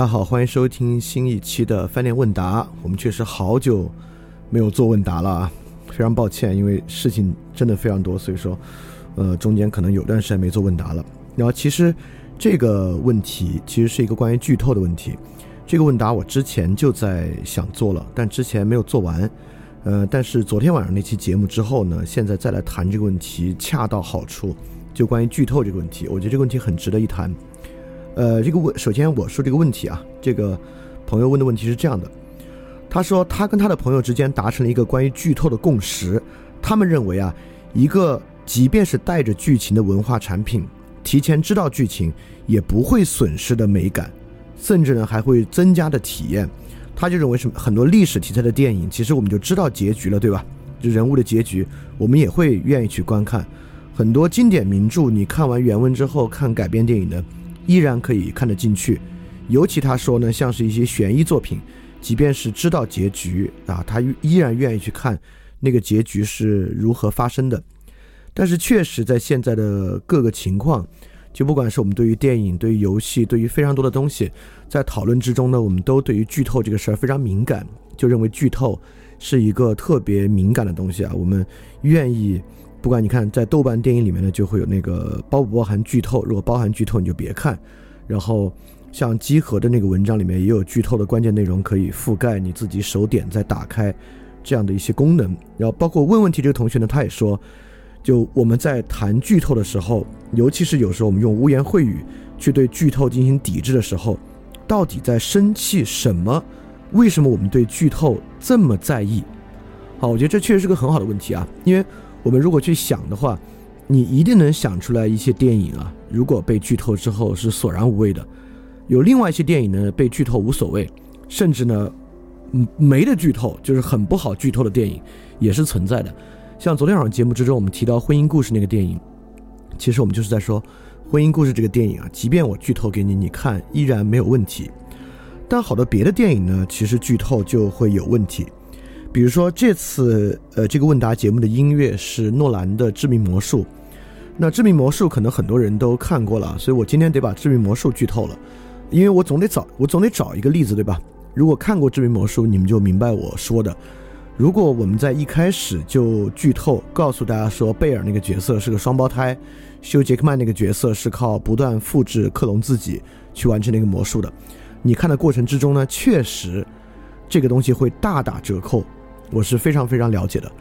大家好，欢迎收听新一期的饭店问答。我们确实好久没有做问答了啊，非常抱歉，因为事情真的非常多，所以说，呃，中间可能有段时间没做问答了。然后其实这个问题其实是一个关于剧透的问题。这个问答我之前就在想做了，但之前没有做完。呃，但是昨天晚上那期节目之后呢，现在再来谈这个问题恰到好处。就关于剧透这个问题，我觉得这个问题很值得一谈。呃，这个问，首先我说这个问题啊，这个朋友问的问题是这样的，他说他跟他的朋友之间达成了一个关于剧透的共识，他们认为啊，一个即便是带着剧情的文化产品，提前知道剧情也不会损失的美感，甚至呢还会增加的体验。他就认为什么很多历史题材的电影，其实我们就知道结局了，对吧？就人物的结局，我们也会愿意去观看。很多经典名著，你看完原文之后看改编电影的。依然可以看得进去，尤其他说呢，像是一些悬疑作品，即便是知道结局啊，他依然愿意去看那个结局是如何发生的。但是确实在现在的各个情况，就不管是我们对于电影、对于游戏、对于非常多的东西，在讨论之中呢，我们都对于剧透这个事儿非常敏感，就认为剧透是一个特别敏感的东西啊，我们愿意。不管你看，在豆瓣电影里面呢，就会有那个包不包含剧透，如果包含剧透，你就别看。然后像集合的那个文章里面也有剧透的关键内容可以覆盖，你自己手点再打开这样的一些功能。然后包括问问题这个同学呢，他也说，就我们在谈剧透的时候，尤其是有时候我们用污言秽语去对剧透进行抵制的时候，到底在生气什么？为什么我们对剧透这么在意？好，我觉得这确实是个很好的问题啊，因为。我们如果去想的话，你一定能想出来一些电影啊。如果被剧透之后是索然无味的，有另外一些电影呢，被剧透无所谓，甚至呢，嗯，没得剧透，就是很不好剧透的电影也是存在的。像昨天晚上节目之中我们提到《婚姻故事》那个电影，其实我们就是在说，《婚姻故事》这个电影啊，即便我剧透给你，你看依然没有问题。但好多别的电影呢，其实剧透就会有问题。比如说这次呃这个问答节目的音乐是诺兰的《致命魔术》，那《致命魔术》可能很多人都看过了，所以我今天得把《致命魔术》剧透了，因为我总得找我总得找一个例子对吧？如果看过《致命魔术》，你们就明白我说的。如果我们在一开始就剧透，告诉大家说贝尔那个角色是个双胞胎，休·杰克曼那个角色是靠不断复制克隆自己去完成那个魔术的，你看的过程之中呢，确实这个东西会大打折扣。我是非常非常了解的，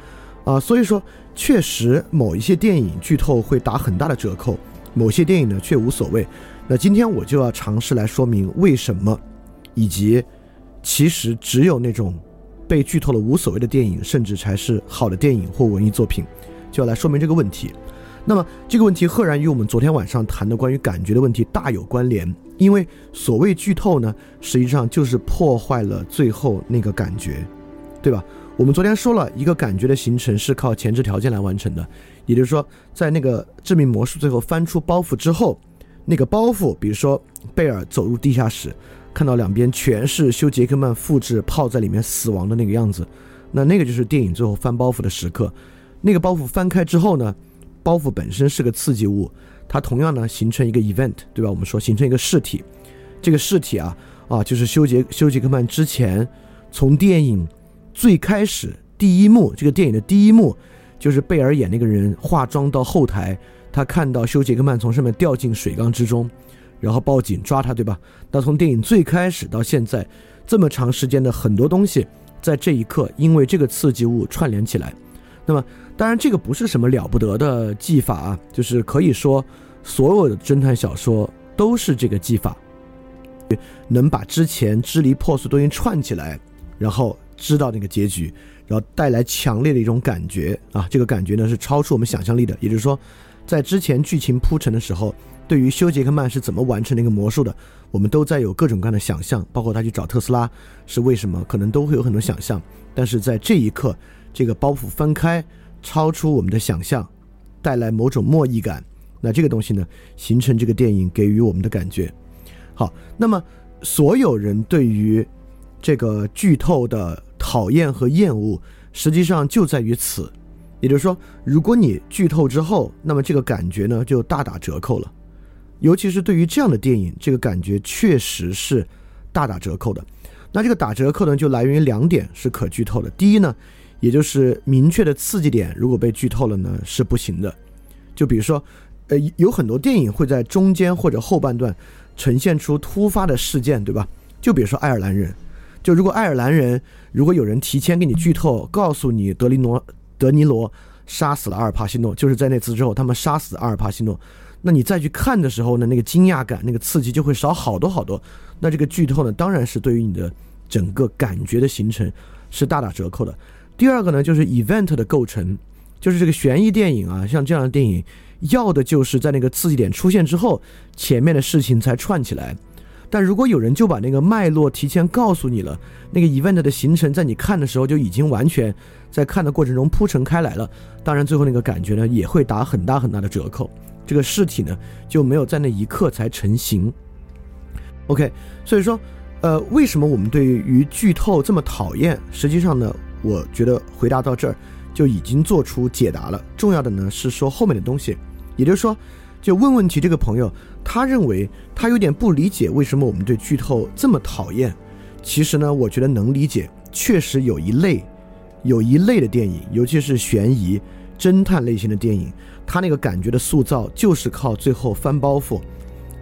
啊，所以说确实某一些电影剧透会打很大的折扣，某些电影呢却无所谓。那今天我就要尝试来说明为什么，以及其实只有那种被剧透了无所谓的电影，甚至才是好的电影或文艺作品，就要来说明这个问题。那么这个问题赫然与我们昨天晚上谈的关于感觉的问题大有关联，因为所谓剧透呢，实际上就是破坏了最后那个感觉，对吧？我们昨天说了一个感觉的形成是靠前置条件来完成的，也就是说，在那个致命魔术最后翻出包袱之后，那个包袱，比如说贝尔走入地下室，看到两边全是休·杰克曼复制泡在里面死亡的那个样子，那那个就是电影最后翻包袱的时刻。那个包袱翻开之后呢，包袱本身是个刺激物，它同样呢形成一个 event，对吧？我们说形成一个事体，这个事体啊啊就是休杰休·杰克曼之前从电影。最开始第一幕，这个电影的第一幕，就是贝尔演那个人化妆到后台，他看到休·杰克曼从上面掉进水缸之中，然后报警抓他，对吧？那从电影最开始到现在，这么长时间的很多东西，在这一刻因为这个刺激物串联起来。那么，当然这个不是什么了不得的技法啊，就是可以说所有的侦探小说都是这个技法。能把之前支离破碎东西串起来，然后知道那个结局，然后带来强烈的一种感觉啊，这个感觉呢是超出我们想象力的。也就是说，在之前剧情铺陈的时候，对于休·杰克曼是怎么完成那个魔术的，我们都在有各种各样的想象，包括他去找特斯拉是为什么，可能都会有很多想象。但是在这一刻，这个包袱翻开，超出我们的想象，带来某种莫意感。那这个东西呢，形成这个电影给予我们的感觉。好，那么所有人对于这个剧透的讨厌和厌恶，实际上就在于此。也就是说，如果你剧透之后，那么这个感觉呢就大打折扣了。尤其是对于这样的电影，这个感觉确实是大打折扣的。那这个打折扣呢，就来源于两点是可剧透的。第一呢，也就是明确的刺激点，如果被剧透了呢是不行的。就比如说，呃，有很多电影会在中间或者后半段。呈现出突发的事件，对吧？就比如说爱尔兰人，就如果爱尔兰人，如果有人提前给你剧透，告诉你德尼罗德尼罗杀死了阿尔帕西诺，就是在那次之后，他们杀死阿尔帕西诺，那你再去看的时候呢，那个惊讶感、那个刺激就会少好多好多。那这个剧透呢，当然是对于你的整个感觉的形成是大打折扣的。第二个呢，就是 event 的构成，就是这个悬疑电影啊，像这样的电影。要的就是在那个刺激点出现之后，前面的事情才串起来。但如果有人就把那个脉络提前告诉你了，那个 event 的形成在你看的时候就已经完全在看的过程中铺陈开来了。当然，最后那个感觉呢也会打很大很大的折扣。这个事体呢就没有在那一刻才成型。OK，所以说，呃，为什么我们对于剧透这么讨厌？实际上呢，我觉得回答到这儿就已经做出解答了。重要的呢是说后面的东西。也就是说，就问问题这个朋友，他认为他有点不理解为什么我们对剧透这么讨厌。其实呢，我觉得能理解。确实有一类，有一类的电影，尤其是悬疑、侦探类型的电影，它那个感觉的塑造就是靠最后翻包袱，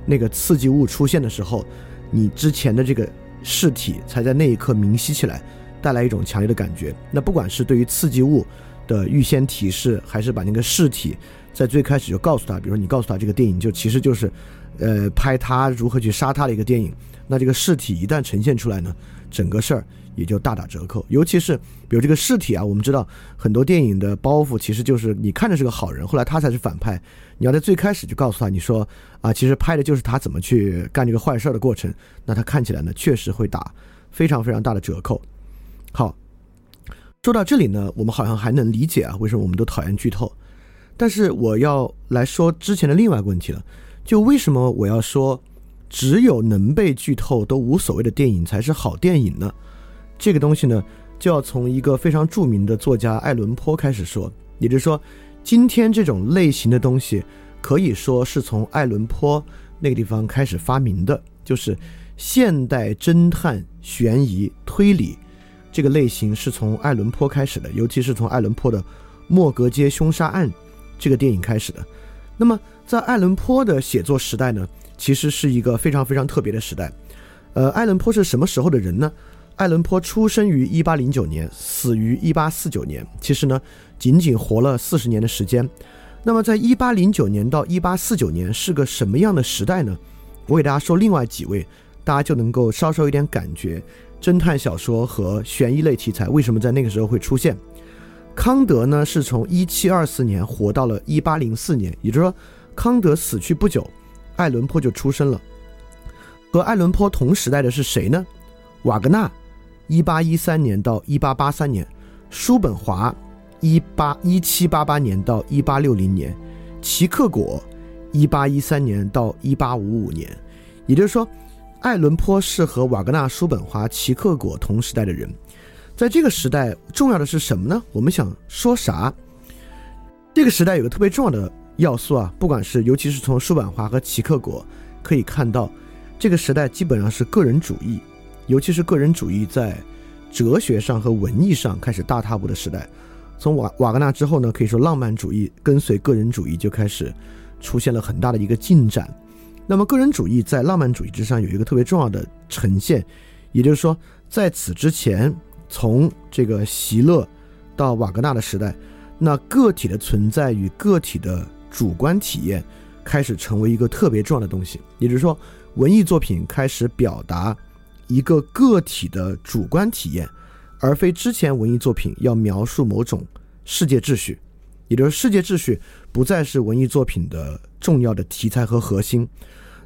那个刺激物出现的时候，你之前的这个尸体才在那一刻明晰起来，带来一种强烈的感觉。那不管是对于刺激物的预先提示，还是把那个尸体。在最开始就告诉他，比如说你告诉他这个电影就其实就是，呃，拍他如何去杀他的一个电影。那这个尸体一旦呈现出来呢，整个事儿也就大打折扣。尤其是比如这个尸体啊，我们知道很多电影的包袱其实就是你看着是个好人，后来他才是反派。你要在最开始就告诉他，你说啊，其实拍的就是他怎么去干这个坏事儿的过程。那他看起来呢，确实会打非常非常大的折扣。好，说到这里呢，我们好像还能理解啊，为什么我们都讨厌剧透。但是我要来说之前的另外一个问题了，就为什么我要说只有能被剧透都无所谓的电影才是好电影呢？这个东西呢，就要从一个非常著名的作家爱伦坡开始说。也就是说，今天这种类型的东西可以说是从爱伦坡那个地方开始发明的，就是现代侦探、悬疑、推理这个类型是从爱伦坡开始的，尤其是从爱伦坡的《莫格街凶杀案》。这个电影开始的，那么在爱伦坡的写作时代呢，其实是一个非常非常特别的时代。呃，爱伦坡是什么时候的人呢？爱伦坡出生于一八零九年，死于一八四九年，其实呢，仅仅活了四十年的时间。那么在一八零九年到一八四九年是个什么样的时代呢？我给大家说另外几位，大家就能够稍稍有点感觉，侦探小说和悬疑类题材为什么在那个时候会出现。康德呢，是从一七二四年活到了一八零四年，也就是说，康德死去不久，爱伦坡就出生了。和爱伦坡同时代的是谁呢？瓦格纳，一八一三年到一八八三年；叔本华，一八一七八八年到一八六零年；齐克果，一八一三年到一八五五年。也就是说，爱伦坡是和瓦格纳、叔本华、齐克果同时代的人。在这个时代，重要的是什么呢？我们想说啥？这个时代有个特别重要的要素啊，不管是尤其是从叔本华和齐克果可以看到，这个时代基本上是个人主义，尤其是个人主义在哲学上和文艺上开始大踏步的时代。从瓦瓦格纳之后呢，可以说浪漫主义跟随个人主义就开始出现了很大的一个进展。那么个人主义在浪漫主义之上有一个特别重要的呈现，也就是说，在此之前。从这个席勒到瓦格纳的时代，那个体的存在与个体的主观体验开始成为一个特别重要的东西。也就是说，文艺作品开始表达一个个体的主观体验，而非之前文艺作品要描述某种世界秩序，也就是世界秩序不再是文艺作品的重要的题材和核心。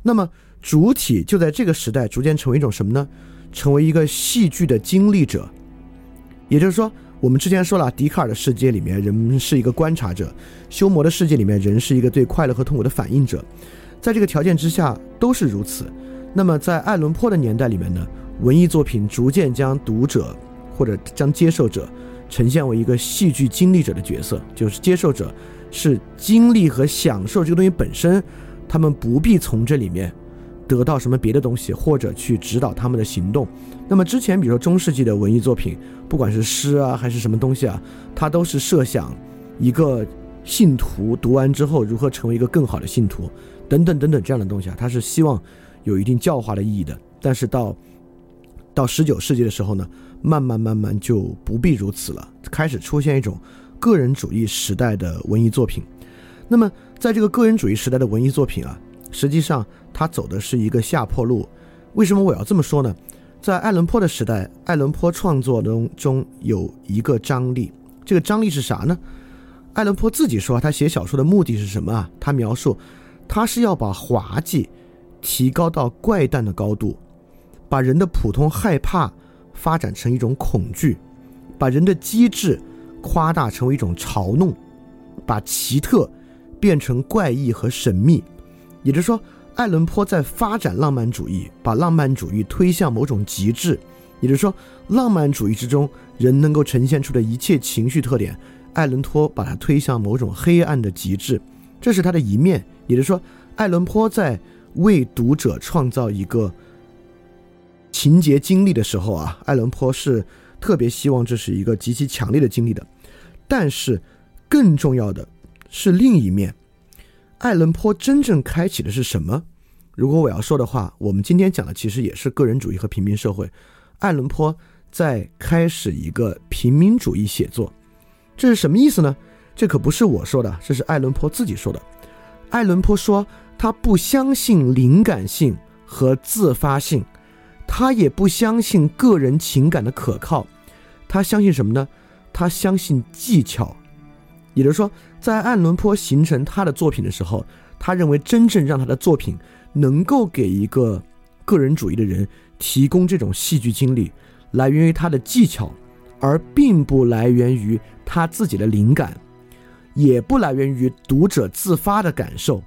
那么主体就在这个时代逐渐成为一种什么呢？成为一个戏剧的经历者。也就是说，我们之前说了，笛卡尔的世界里面人是一个观察者，修谟的世界里面人是一个对快乐和痛苦的反应者。在这个条件之下都是如此。那么在爱伦坡的年代里面呢，文艺作品逐渐将读者或者将接受者呈现为一个戏剧经历者的角色，就是接受者是经历和享受这个东西本身，他们不必从这里面得到什么别的东西，或者去指导他们的行动。那么之前比如说中世纪的文艺作品，不管是诗啊还是什么东西啊，它都是设想一个信徒读完之后如何成为一个更好的信徒。等等等等这样的东西啊，他是希望有一定教化的意义的。但是到到十九世纪的时候呢，慢慢慢慢就不必如此了，开始出现一种个人主义时代的文艺作品。那么在这个个人主义时代的文艺作品啊，实际上他走的是一个下坡路。为什么我要这么说呢？在爱伦坡的时代，爱伦坡创作中中有一个张力，这个张力是啥呢？爱伦坡自己说，他写小说的目的是什么啊？他描述。他是要把滑稽提高到怪诞的高度，把人的普通害怕发展成一种恐惧，把人的机智夸大成为一种嘲弄，把奇特变成怪异和神秘。也就是说，爱伦坡在发展浪漫主义，把浪漫主义推向某种极致。也就是说，浪漫主义之中人能够呈现出的一切情绪特点，爱伦坡把它推向某种黑暗的极致。这是他的一面。也就是说，爱伦坡在为读者创造一个情节经历的时候啊，爱伦坡是特别希望这是一个极其强烈的经历的。但是，更重要的是另一面，爱伦坡真正开启的是什么？如果我要说的话，我们今天讲的其实也是个人主义和平民社会。爱伦坡在开始一个平民主义写作，这是什么意思呢？这可不是我说的，这是爱伦坡自己说的。爱伦坡说：“他不相信灵感性和自发性，他也不相信个人情感的可靠。他相信什么呢？他相信技巧。也就是说，在爱伦坡形成他的作品的时候，他认为真正让他的作品能够给一个个人主义的人提供这种戏剧经历，来源于他的技巧，而并不来源于他自己的灵感。”也不来源于读者自发的感受，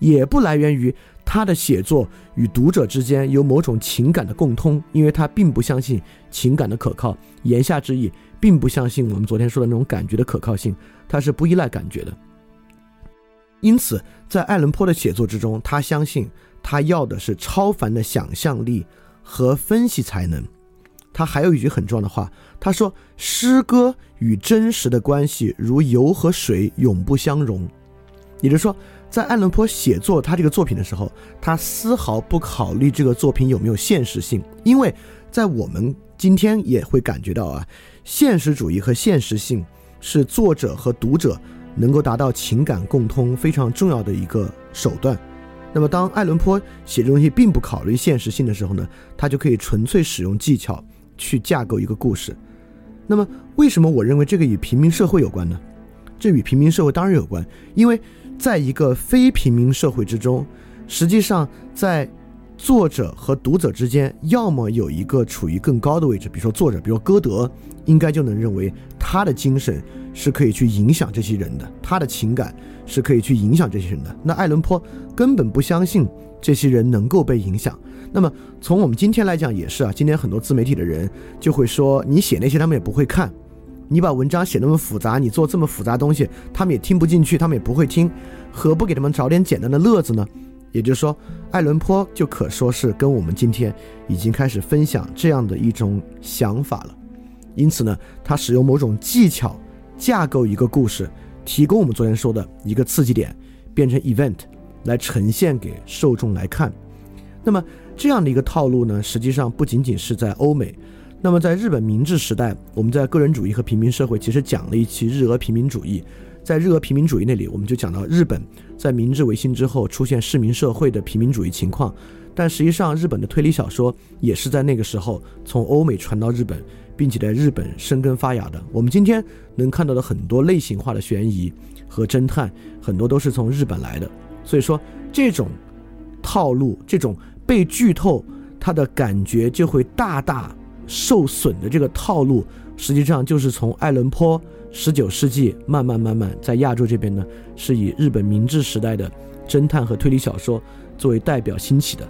也不来源于他的写作与读者之间有某种情感的共通，因为他并不相信情感的可靠。言下之意，并不相信我们昨天说的那种感觉的可靠性，他是不依赖感觉的。因此，在爱伦坡的写作之中，他相信他要的是超凡的想象力和分析才能。他还有一句很重要的话，他说：“诗歌与真实的关系如油和水，永不相容。”也就是说，在爱伦坡写作他这个作品的时候，他丝毫不考虑这个作品有没有现实性，因为在我们今天也会感觉到啊，现实主义和现实性是作者和读者能够达到情感共通非常重要的一个手段。那么，当爱伦坡写这东西并不考虑现实性的时候呢，他就可以纯粹使用技巧。去架构一个故事，那么为什么我认为这个与平民社会有关呢？这与平民社会当然有关，因为在一个非平民社会之中，实际上在作者和读者之间，要么有一个处于更高的位置，比如说作者，比如说歌德，应该就能认为他的精神是可以去影响这些人的，他的情感是可以去影响这些人的。那爱伦坡根本不相信这些人能够被影响。那么从我们今天来讲也是啊，今天很多自媒体的人就会说，你写那些他们也不会看，你把文章写那么复杂，你做这么复杂东西，他们也听不进去，他们也不会听，何不给他们找点简单的乐子呢？也就是说，爱伦坡就可说是跟我们今天已经开始分享这样的一种想法了。因此呢，他使用某种技巧架构一个故事，提供我们昨天说的一个刺激点，变成 event 来呈现给受众来看。那么。这样的一个套路呢，实际上不仅仅是在欧美，那么在日本明治时代，我们在个人主义和平民社会其实讲了一期日俄平民主义，在日俄平民主义那里，我们就讲到日本在明治维新之后出现市民社会的平民主义情况，但实际上日本的推理小说也是在那个时候从欧美传到日本，并且在日本生根发芽的。我们今天能看到的很多类型化的悬疑和侦探，很多都是从日本来的。所以说，这种套路，这种被剧透，它的感觉就会大大受损的这个套路，实际上就是从爱伦坡十九世纪慢慢慢慢在亚洲这边呢，是以日本明治时代的侦探和推理小说作为代表兴起的。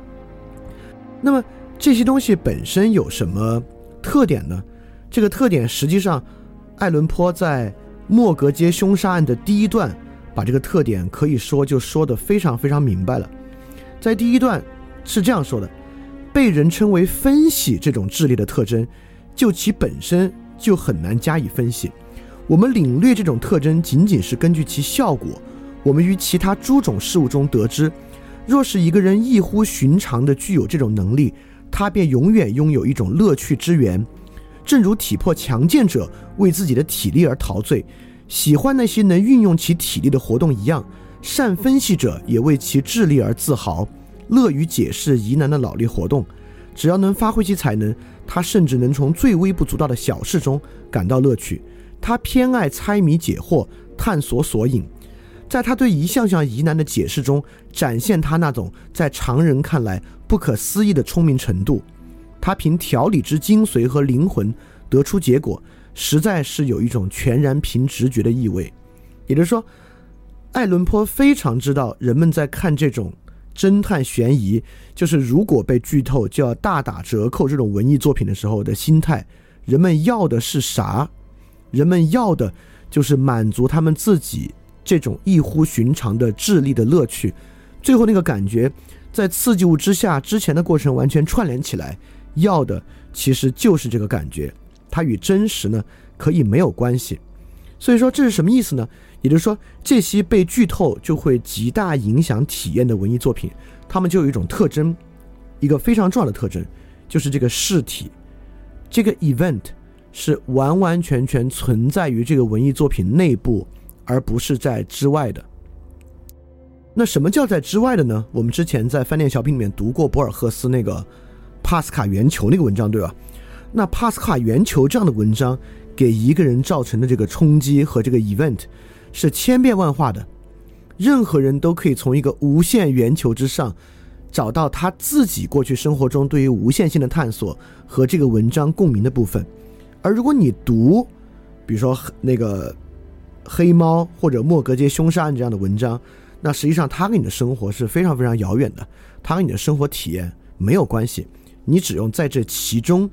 那么这些东西本身有什么特点呢？这个特点实际上，爱伦坡在莫格街凶杀案的第一段，把这个特点可以说就说的非常非常明白了。在第一段是这样说的：被人称为分析这种智力的特征，就其本身就很难加以分析。我们领略这种特征，仅仅是根据其效果。我们于其他诸种事物中得知。若是一个人异乎寻常的具有这种能力，他便永远拥有一种乐趣之源。正如体魄强健者为自己的体力而陶醉，喜欢那些能运用其体力的活动一样，善分析者也为其智力而自豪，乐于解释疑难的脑力活动。只要能发挥其才能，他甚至能从最微不足道的小事中感到乐趣。他偏爱猜谜解惑，探索索引。在他对一项项疑难的解释中，展现他那种在常人看来不可思议的聪明程度。他凭条理之精髓和灵魂得出结果，实在是有一种全然凭直觉的意味。也就是说，爱伦坡非常知道人们在看这种侦探悬疑，就是如果被剧透就要大打折扣这种文艺作品的时候的心态。人们要的是啥？人们要的就是满足他们自己。这种异乎寻常的智力的乐趣，最后那个感觉，在刺激物之下，之前的过程完全串联起来，要的其实就是这个感觉，它与真实呢可以没有关系。所以说这是什么意思呢？也就是说，这些被剧透就会极大影响体验的文艺作品，它们就有一种特征，一个非常重要的特征，就是这个事体，这个 event 是完完全全存在于这个文艺作品内部。而不是在之外的。那什么叫在之外的呢？我们之前在饭店小品里面读过博尔赫斯那个帕斯卡圆球那个文章，对吧？那帕斯卡圆球这样的文章给一个人造成的这个冲击和这个 event 是千变万化的。任何人都可以从一个无限圆球之上找到他自己过去生活中对于无限性的探索和这个文章共鸣的部分。而如果你读，比如说那个。黑猫或者莫格街凶杀案这样的文章，那实际上它跟你的生活是非常非常遥远的，它跟你的生活体验没有关系。你只用在这其中，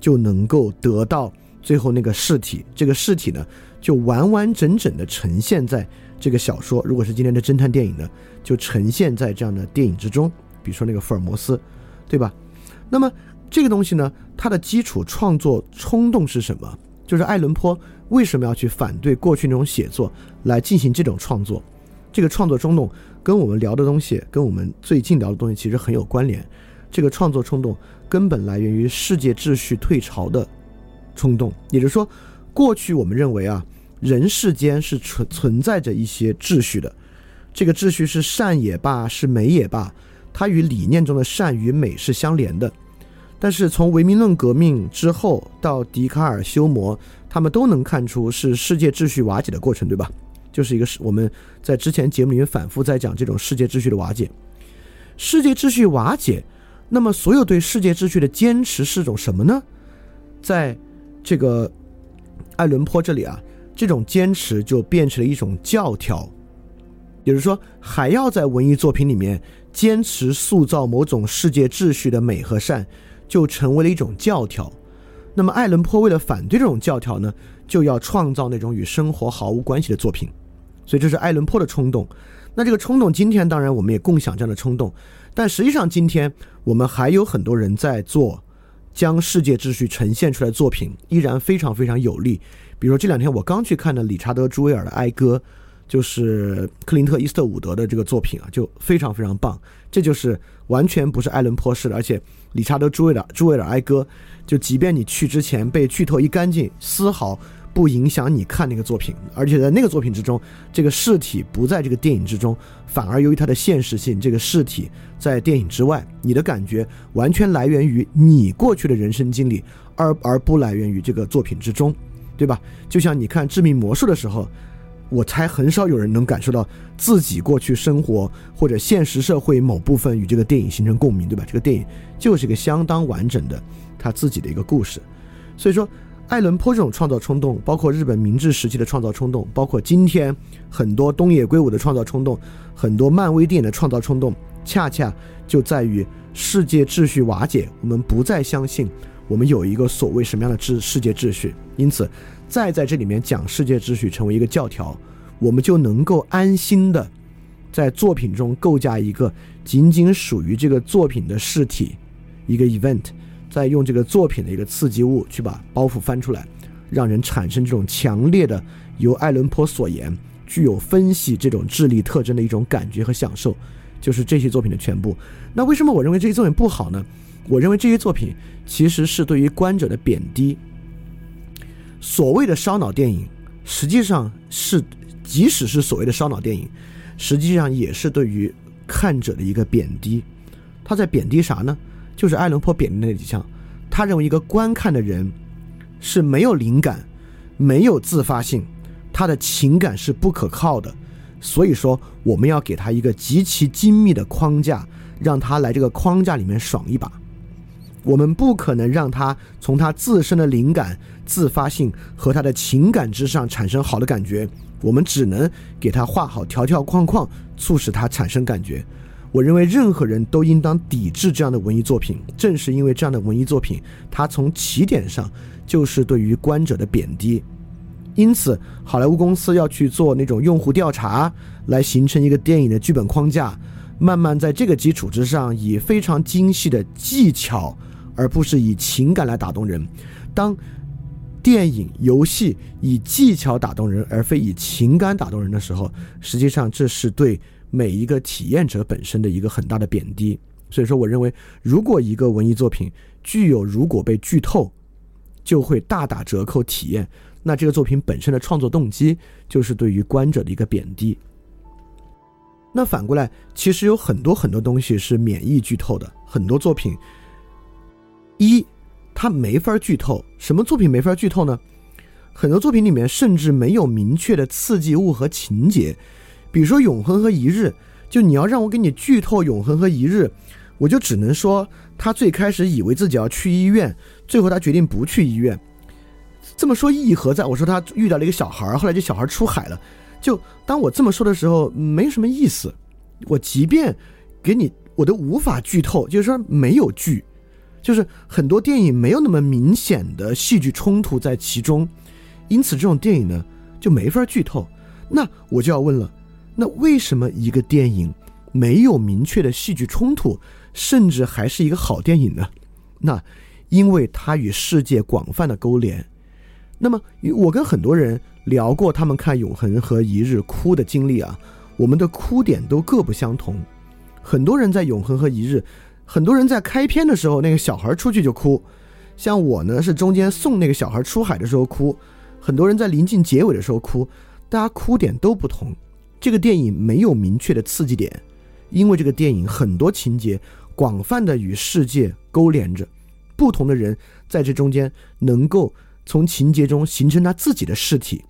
就能够得到最后那个尸体。这个尸体呢，就完完整整的呈现在这个小说。如果是今天的侦探电影呢，就呈现在这样的电影之中。比如说那个福尔摩斯，对吧？那么这个东西呢，它的基础创作冲动是什么？就是爱伦坡。为什么要去反对过去那种写作来进行这种创作？这个创作冲动跟我们聊的东西，跟我们最近聊的东西其实很有关联。这个创作冲动根本来源于世界秩序退潮的冲动，也就是说，过去我们认为啊，人世间是存存在着一些秩序的，这个秩序是善也罢，是美也罢，它与理念中的善与美是相连的。但是从唯名论革命之后到笛卡尔、修谟。他们都能看出是世界秩序瓦解的过程，对吧？就是一个是我们在之前节目里面反复在讲这种世界秩序的瓦解。世界秩序瓦解，那么所有对世界秩序的坚持是种什么呢？在这个爱伦坡这里啊，这种坚持就变成了一种教条，也就是说，还要在文艺作品里面坚持塑造某种世界秩序的美和善，就成为了一种教条。那么，爱伦坡为了反对这种教条呢，就要创造那种与生活毫无关系的作品，所以这是爱伦坡的冲动。那这个冲动，今天当然我们也共享这样的冲动，但实际上今天我们还有很多人在做将世界秩序呈现出来的作品，依然非常非常有力。比如说这两天我刚去看的理查德·朱维尔的《哀歌》，就是克林特·伊斯特伍德的这个作品啊，就非常非常棒。这就是完全不是艾伦坡式的，而且理查德·朱维尔朱维尔《哀歌》。就即便你去之前被剧透一干净，丝毫不影响你看那个作品，而且在那个作品之中，这个事体不在这个电影之中，反而由于它的现实性，这个事体在电影之外，你的感觉完全来源于你过去的人生经历，而而不来源于这个作品之中，对吧？就像你看《致命魔术》的时候，我猜很少有人能感受到自己过去生活或者现实社会某部分与这个电影形成共鸣，对吧？这个电影就是一个相当完整的他自己的一个故事，所以说。爱伦坡这种创造冲动，包括日本明治时期的创造冲动，包括今天很多东野圭吾的创造冲动，很多漫威电影的创造冲动，恰恰就在于世界秩序瓦解，我们不再相信我们有一个所谓什么样的秩世界秩序，因此再在这里面讲世界秩序成为一个教条，我们就能够安心的在作品中构架一个仅仅属于这个作品的实体，一个 event。再用这个作品的一个刺激物去把包袱翻出来，让人产生这种强烈的由爱伦坡所言具有分析这种智力特征的一种感觉和享受，就是这些作品的全部。那为什么我认为这些作品不好呢？我认为这些作品其实是对于观者的贬低。所谓的烧脑电影，实际上是即使是所谓的烧脑电影，实际上也是对于看者的一个贬低。他在贬低啥呢？就是爱伦坡贬的那几项，他认为一个观看的人是没有灵感、没有自发性，他的情感是不可靠的。所以说，我们要给他一个极其精密的框架，让他来这个框架里面爽一把。我们不可能让他从他自身的灵感、自发性和他的情感之上产生好的感觉，我们只能给他画好条条框框，促使他产生感觉。我认为任何人都应当抵制这样的文艺作品，正是因为这样的文艺作品，它从起点上就是对于观者的贬低。因此，好莱坞公司要去做那种用户调查，来形成一个电影的剧本框架，慢慢在这个基础之上，以非常精细的技巧，而不是以情感来打动人。当电影、游戏以技巧打动人，而非以情感打动人的时候，实际上这是对。每一个体验者本身的一个很大的贬低，所以说，我认为，如果一个文艺作品具有如果被剧透，就会大打折扣体验，那这个作品本身的创作动机就是对于观者的一个贬低。那反过来，其实有很多很多东西是免疫剧透的，很多作品，一，它没法剧透。什么作品没法剧透呢？很多作品里面甚至没有明确的刺激物和情节。比如说《永恒和一日》，就你要让我给你剧透《永恒和一日》，我就只能说他最开始以为自己要去医院，最后他决定不去医院。这么说意义何在？我说他遇到了一个小孩，后来这小孩出海了。就当我这么说的时候，没什么意思。我即便给你，我都无法剧透，就是说没有剧，就是很多电影没有那么明显的戏剧冲突在其中，因此这种电影呢就没法剧透。那我就要问了。那为什么一个电影没有明确的戏剧冲突，甚至还是一个好电影呢？那因为它与世界广泛的勾连。那么我跟很多人聊过，他们看《永恒》和《一日》哭的经历啊，我们的哭点都各不相同。很多人在《永恒》和《一日》，很多人在开篇的时候那个小孩出去就哭，像我呢是中间送那个小孩出海的时候哭，很多人在临近结尾的时候哭，大家哭点都不同。这个电影没有明确的刺激点，因为这个电影很多情节广泛的与世界勾连着，不同的人在这中间能够从情节中形成他自己的事体，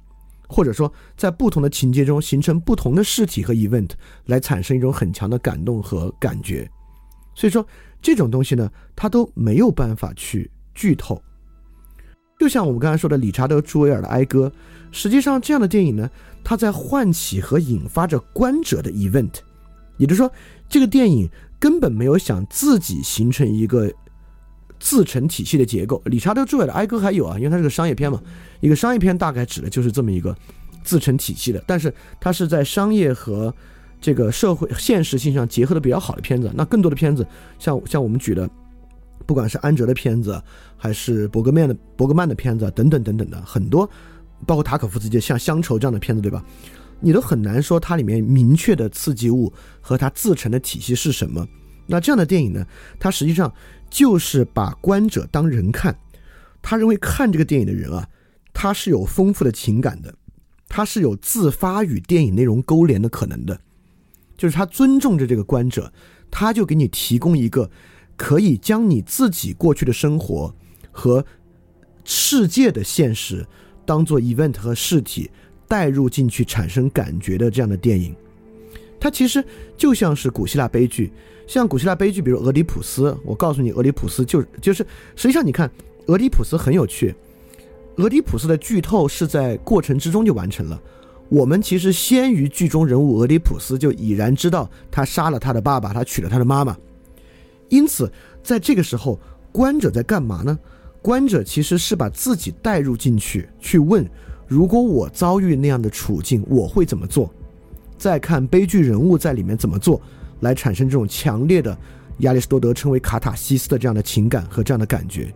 或者说在不同的情节中形成不同的事体和 event 来产生一种很强的感动和感觉。所以说这种东西呢，它都没有办法去剧透。就像我们刚才说的理查德·朱维尔的《哀歌》，实际上这样的电影呢。它在唤起和引发着观者的 event，也就是说，这个电影根本没有想自己形成一个自成体系的结构。理查德·朱维尔的《哀歌》还有啊，因为它是个商业片嘛，一个商业片大概指的就是这么一个自成体系的。但是它是在商业和这个社会现实性上结合的比较好的片子。那更多的片子，像像我们举的，不管是安哲的片子，还是伯格曼的伯格曼的片子等等等等的很多。包括塔可夫斯基像《乡愁》这样的片子，对吧？你都很难说它里面明确的刺激物和它自成的体系是什么。那这样的电影呢？它实际上就是把观者当人看。他认为看这个电影的人啊，他是有丰富的情感的，他是有自发与电影内容勾连的可能的，就是他尊重着这个观者，他就给你提供一个可以将你自己过去的生活和世界的现实当做 event 和事体带入进去产生感觉的这样的电影。它其实就像是古希腊悲剧，像古希腊悲剧，比如俄狄浦斯。我告诉你，俄狄浦斯就就是，实际上你看，俄狄浦斯很有趣。俄狄浦斯的剧透是在过程之中就完成了。我们其实先于剧中人物俄狄浦斯就已然知道他杀了他的爸爸，他娶了他的妈妈。因此，在这个时候，观者在干嘛呢？观者其实是把自己带入进去，去问：如果我遭遇那样的处境，我会怎么做？再看悲剧人物在里面怎么做，来产生这种强烈的亚里士多德称为卡塔西斯的这样的情感和这样的感觉。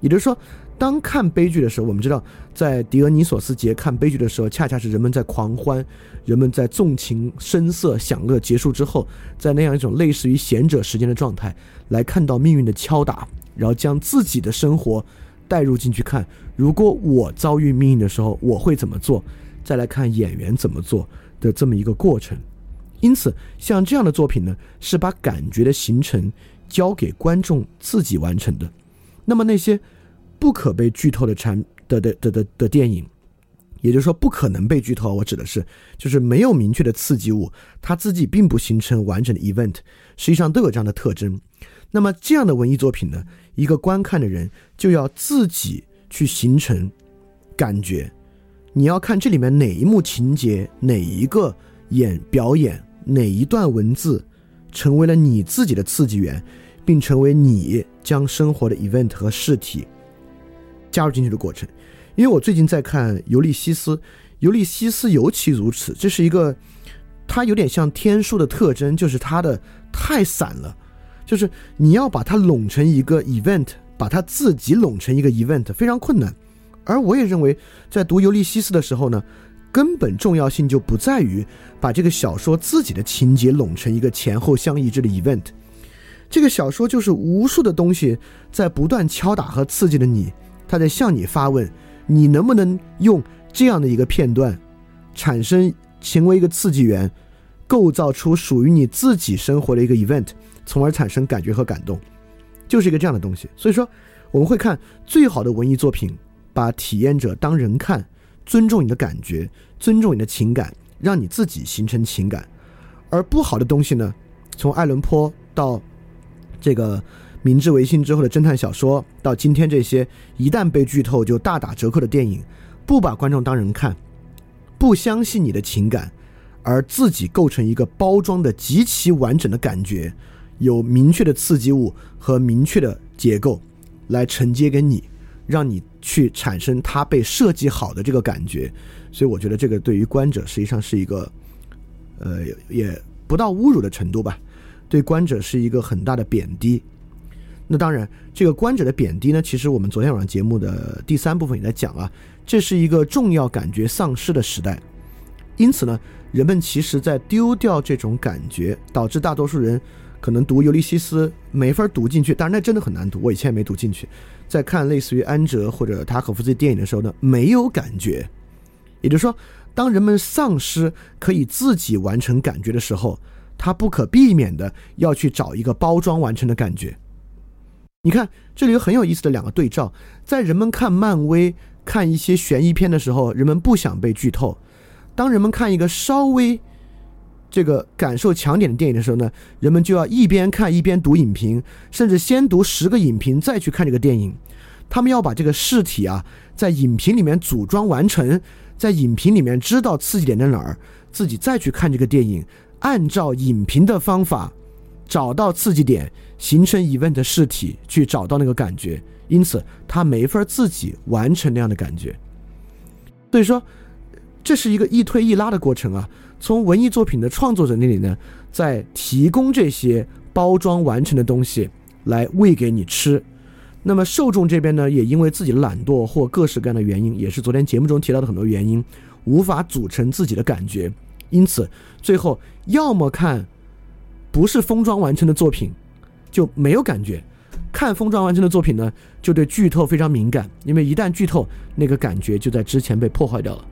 也就是说，当看悲剧的时候，我们知道，在狄俄尼索斯节看悲剧的时候，恰恰是人们在狂欢，人们在纵情声色享乐结束之后，在那样一种类似于贤者时间的状态，来看到命运的敲打，然后将自己的生活带入进去看，如果我遭遇命运的时候，我会怎么做？再来看演员怎么做。的这么一个过程，因此像这样的作品呢，是把感觉的形成交给观众自己完成的。那么那些不可被剧透的产的的的的的电影，也就是说不可能被剧透，我指的是就是没有明确的刺激物，它自己并不形成完整的 event，实际上都有这样的特征。那么这样的文艺作品呢，一个观看的人就要自己去形成感觉。你要看这里面哪一幕情节，哪一个演表演，哪一段文字，成为了你自己的刺激源，并成为你将生活的 event 和事体加入进去的过程。因为我最近在看《尤利西斯》，《尤利西斯》尤其如此，这是一个，它有点像天书的特征，就是它的太散了，就是你要把它拢成一个 event，把它自己拢成一个 event，非常困难。而我也认为，在读《尤利西斯》的时候呢，根本重要性就不在于把这个小说自己的情节拢成一个前后相一致的 event。这个小说就是无数的东西在不断敲打和刺激着你，他在向你发问：你能不能用这样的一个片段，产生成为一个刺激源，构造出属于你自己生活的一个 event，从而产生感觉和感动，就是一个这样的东西。所以说，我们会看最好的文艺作品。把体验者当人看，尊重你的感觉，尊重你的情感，让你自己形成情感。而不好的东西呢，从爱伦坡到这个明治维新之后的侦探小说，到今天这些一旦被剧透就大打折扣的电影，不把观众当人看，不相信你的情感，而自己构成一个包装的极其完整的感觉，有明确的刺激物和明确的结构来承接给你。让你去产生它被设计好的这个感觉，所以我觉得这个对于观者实际上是一个，呃，也不到侮辱的程度吧，对观者是一个很大的贬低。那当然，这个观者的贬低呢，其实我们昨天晚上节目的第三部分也在讲啊，这是一个重要感觉丧失的时代，因此呢，人们其实在丢掉这种感觉，导致大多数人。可能读《尤利西斯》没法读进去，但是那真的很难读。我以前也没读进去。在看类似于安哲或者塔可夫斯基电影的时候呢，没有感觉。也就是说，当人们丧失可以自己完成感觉的时候，他不可避免的要去找一个包装完成的感觉。你看，这里有很有意思的两个对照。在人们看漫威、看一些悬疑片的时候，人们不想被剧透；当人们看一个稍微……这个感受强点的电影的时候呢，人们就要一边看一边读影评，甚至先读十个影评再去看这个电影。他们要把这个试体啊，在影评里面组装完成，在影评里面知道刺激点在哪儿，自己再去看这个电影，按照影评的方法找到刺激点，形成 event 的试体，去找到那个感觉。因此，他没法自己完成那样的感觉。所以说，这是一个一推一拉的过程啊。从文艺作品的创作者那里呢，在提供这些包装完成的东西来喂给你吃。那么受众这边呢，也因为自己的懒惰或各式各样的原因，也是昨天节目中提到的很多原因，无法组成自己的感觉。因此，最后要么看不是封装完成的作品，就没有感觉；看封装完成的作品呢，就对剧透非常敏感，因为一旦剧透，那个感觉就在之前被破坏掉了。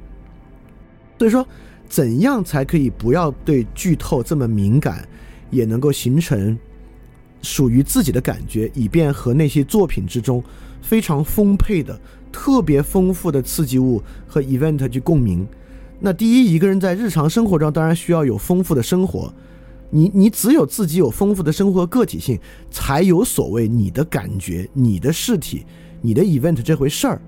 所以说，怎样才可以不要对剧透这么敏感，也能够形成属于自己的感觉，以便和那些作品之中非常丰沛的、特别丰富的刺激物和 event 去共鸣？那第一，一个人在日常生活中当然需要有丰富的生活。你你只有自己有丰富的生活个体性，才有所谓你的感觉、你的事体、你的 event 这回事儿，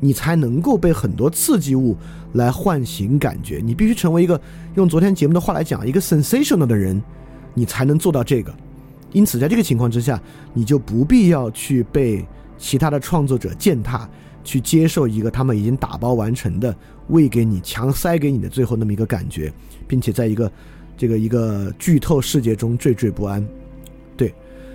你才能够被很多刺激物来唤醒感觉。你必须成为一个用昨天节目的话来讲，一个 sensational 的人，你才能做到这个。因此，在这个情况之下，你就不必要去被其他的创作者践踏，去接受一个他们已经打包完成的、喂给你、强塞给你的最后那么一个感觉，并且在一个。这个一个剧透世界中惴惴不安，对，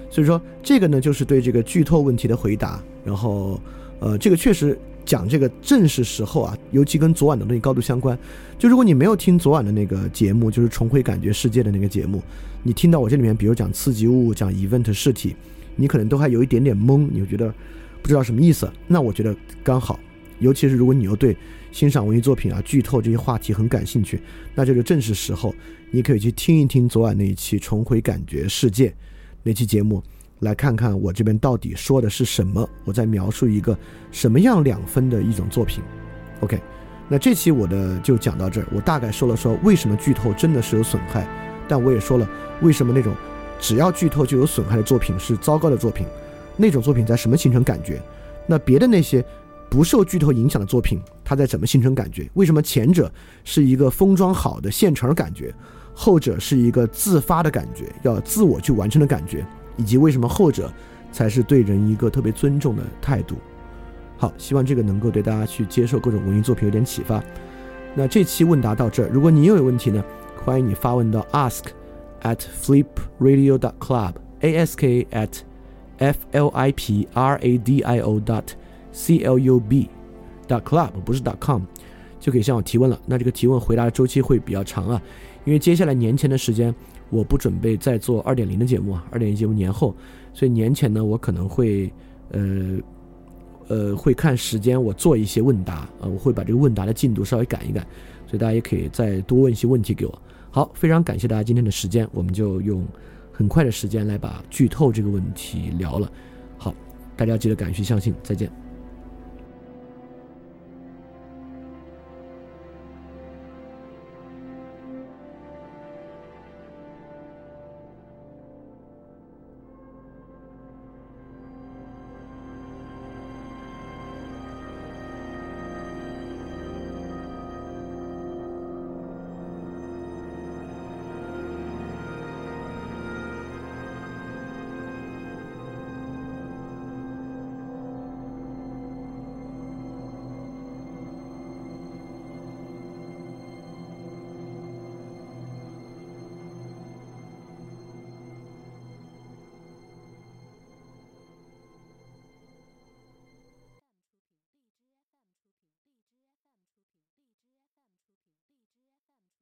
所以说这个呢就是对这个剧透问题的回答。然后，呃，这个确实讲这个正是时候啊，尤其跟昨晚的东西高度相关。就如果你没有听昨晚的那个节目，就是重回感觉世界的那个节目，你听到我这里面，比如讲刺激物、讲 event 实体，你可能都还有一点点懵，你就觉得不知道什么意思。那我觉得刚好，尤其是如果你又对欣赏文艺作品啊、剧透这些话题很感兴趣，那就是正是时候。你可以去听一听昨晚那一期《重回感觉世界》那期节目，来看看我这边到底说的是什么。我在描述一个什么样两分的一种作品。OK，那这期我的就讲到这儿。我大概说了说为什么剧透真的是有损害，但我也说了为什么那种只要剧透就有损害的作品是糟糕的作品。那种作品在什么形成感觉？那别的那些不受剧透影响的作品，它在怎么形成感觉？为什么前者是一个封装好的现成感觉？后者是一个自发的感觉，要自我去完成的感觉，以及为什么后者才是对人一个特别尊重的态度。好，希望这个能够对大家去接受各种文艺作品有点启发。那这期问答到这儿，如果你又有问题呢，欢迎你发问到 ask at flipradio dot club，ask at f l i p r a d i o dot c l u b dot club，不是 dot com，就可以向我提问了。那这个提问回答的周期会比较长啊。因为接下来年前的时间，我不准备再做二点零的节目啊，二点零节目年后，所以年前呢，我可能会，呃，呃，会看时间，我做一些问答，呃，我会把这个问答的进度稍微赶一赶，所以大家也可以再多问一些问题给我。好，非常感谢大家今天的时间，我们就用很快的时间来把剧透这个问题聊了。好，大家记得敢于相信，再见。